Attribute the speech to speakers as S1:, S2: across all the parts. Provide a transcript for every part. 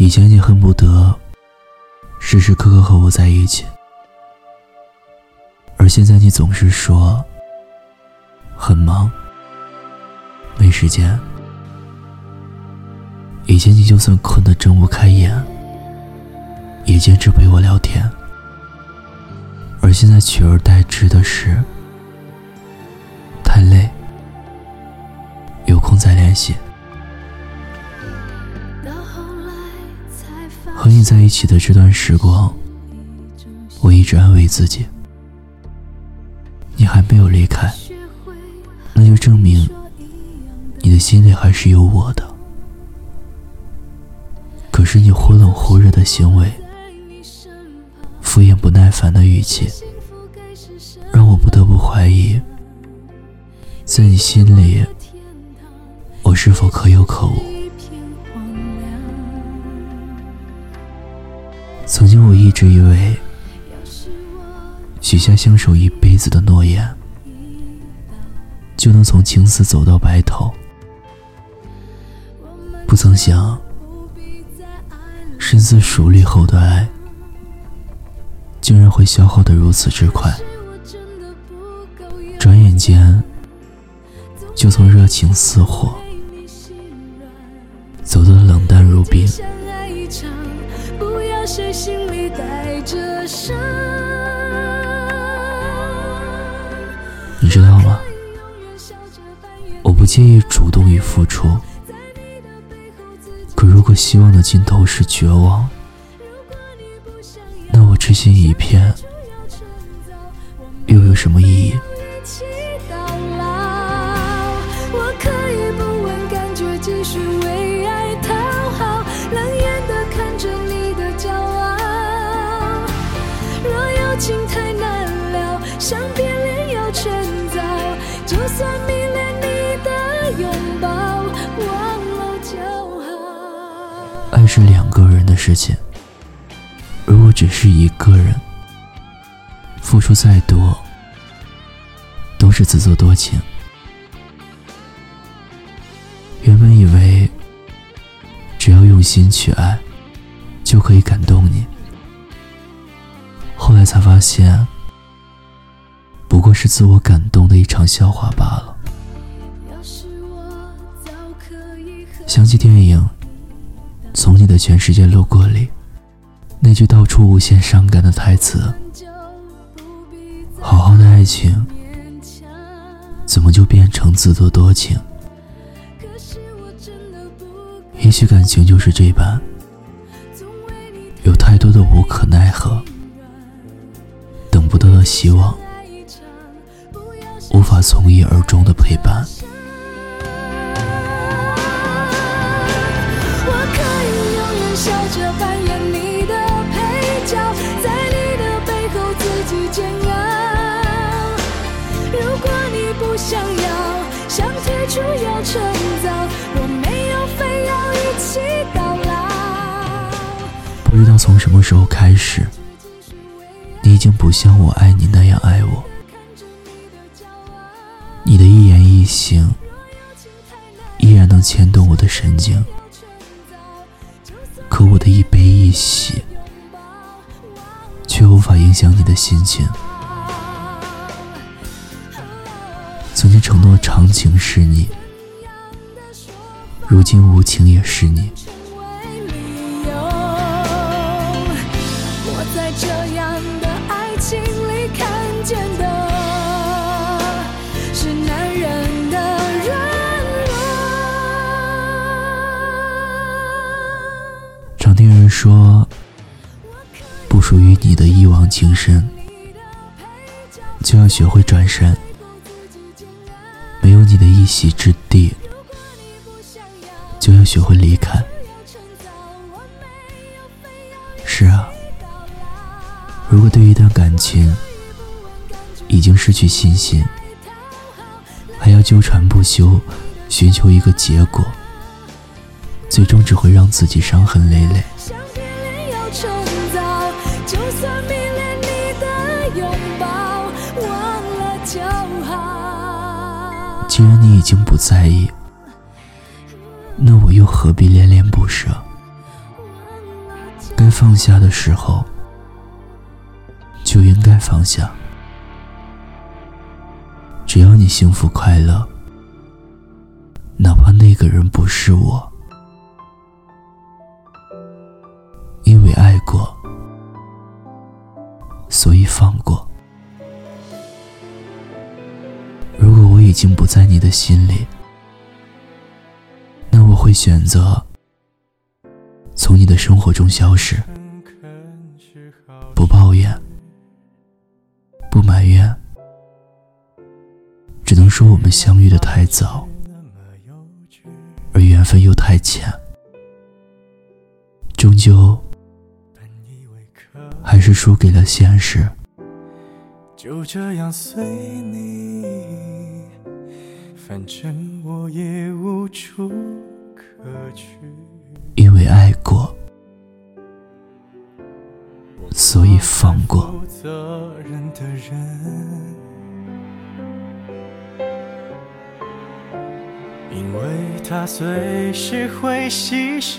S1: 以前你恨不得时时刻刻和我在一起，而现在你总是说很忙，没时间。以前你就算困得睁不开眼，也坚持陪我聊天，而现在取而代之的是太累，有空再联系。和你在一起的这段时光，我一直安慰自己，你还没有离开，那就证明你的心里还是有我的。可是你忽冷忽热的行为，敷衍不耐烦的语气，让我不得不怀疑，在你心里，我是否可有可无？曾经我一直以为，许下相守一辈子的诺言，就能从青丝走到白头，不曾想。深思熟虑后的爱，竟然会消耗的如此之快。转眼间，就从热情似火，走到冷淡如冰。
S2: 不要谁心里带着伤
S1: 你知道吗？我不介意主动与付出。可如果希望的尽头是绝望，那我痴心一片又有什么意义？爱是两个人的事情，如果只是一个人，付出再多，都是自作多情。原本以为，只要用心去爱，就可以感动你，后来才发现，不过是自我感动的一场笑话罢了。想起电影。从你的全世界路过里，那句道出无限伤感的台词：“好好的爱情，怎么就变成自作多情？”也许感情就是这般，有太多的无可奈何，等不到的希望，无法从一而终的陪伴。
S2: 着扮演你的配角，在你的背后自己煎熬。如果你不想要，想退出要趁早，我没有非要一起到老。
S1: 不知道从什么时候开始，你已经不像我爱你那样爱我。你的一言一行，依然能牵动我的神经。的一悲一喜，却无法影响你的心情。曾经承诺长情是你，如今无情也是你。说，不属于你的一往情深，就要学会转身。没有你的一席之地，就要学会离开。是啊，如果对一段感情已经失去信心，还要纠缠不休，寻求一个结果，最终只会让自己伤痕累累。
S2: 就算迷恋你的拥抱，忘了就好
S1: 既然你已经不在意，那我又何必恋恋不舍？该放下的时候，就应该放下。只要你幸福快乐，哪怕那个人不是我，放过。如果我已经不在你的心里，那我会选择从你的生活中消失，不抱怨，不埋怨。只能说我们相遇的太早，而缘分又太浅，终究还是输给了现实。
S3: 就
S2: 这样随你，反
S3: 正我也
S2: 无
S3: 处
S2: 可
S3: 去。
S1: 因为爱过，所以放过。
S3: 责
S2: 任的人因为他随
S3: 时会牺牲，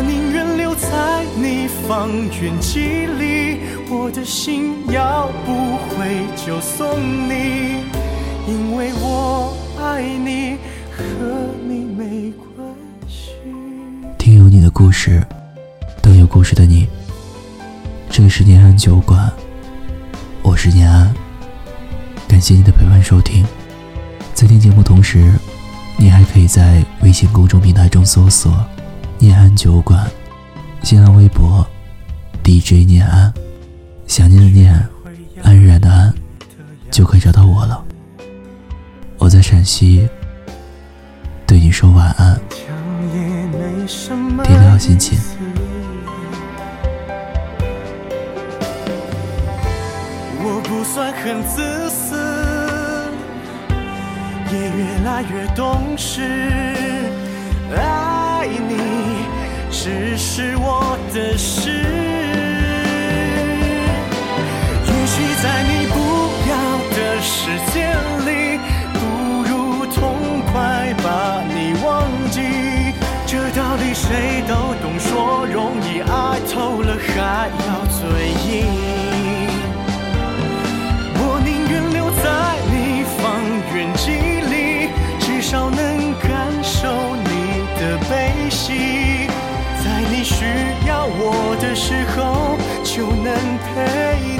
S3: 我宁愿留在你方圆几里，
S2: 我
S3: 的心要
S2: 不
S3: 回就送
S2: 你，
S3: 因
S2: 为我
S3: 爱
S2: 你，和
S3: 你
S2: 没关系。
S1: 听有你的故事，等有故事的你。这里是念安酒馆，我是念安，感谢你的陪伴收听。在听节目同时，你还可以在微信公众平台中搜索“念安酒馆”，新浪微博 DJ 念安，想念的念，安然的安，就可以找到我了。我在陕西，对你说晚安，
S3: 天亮
S1: 心情。
S3: 算很自私，也越来越
S2: 懂事。
S3: 的
S2: 事。
S3: 也
S2: 许
S3: 在
S2: 你不
S3: 要的世界
S2: 里，
S3: 不如痛快把你忘记。这道理谁都懂，说容易，爱透了还要嘴
S2: 硬。
S3: 的
S2: 时
S3: 候就能
S2: 陪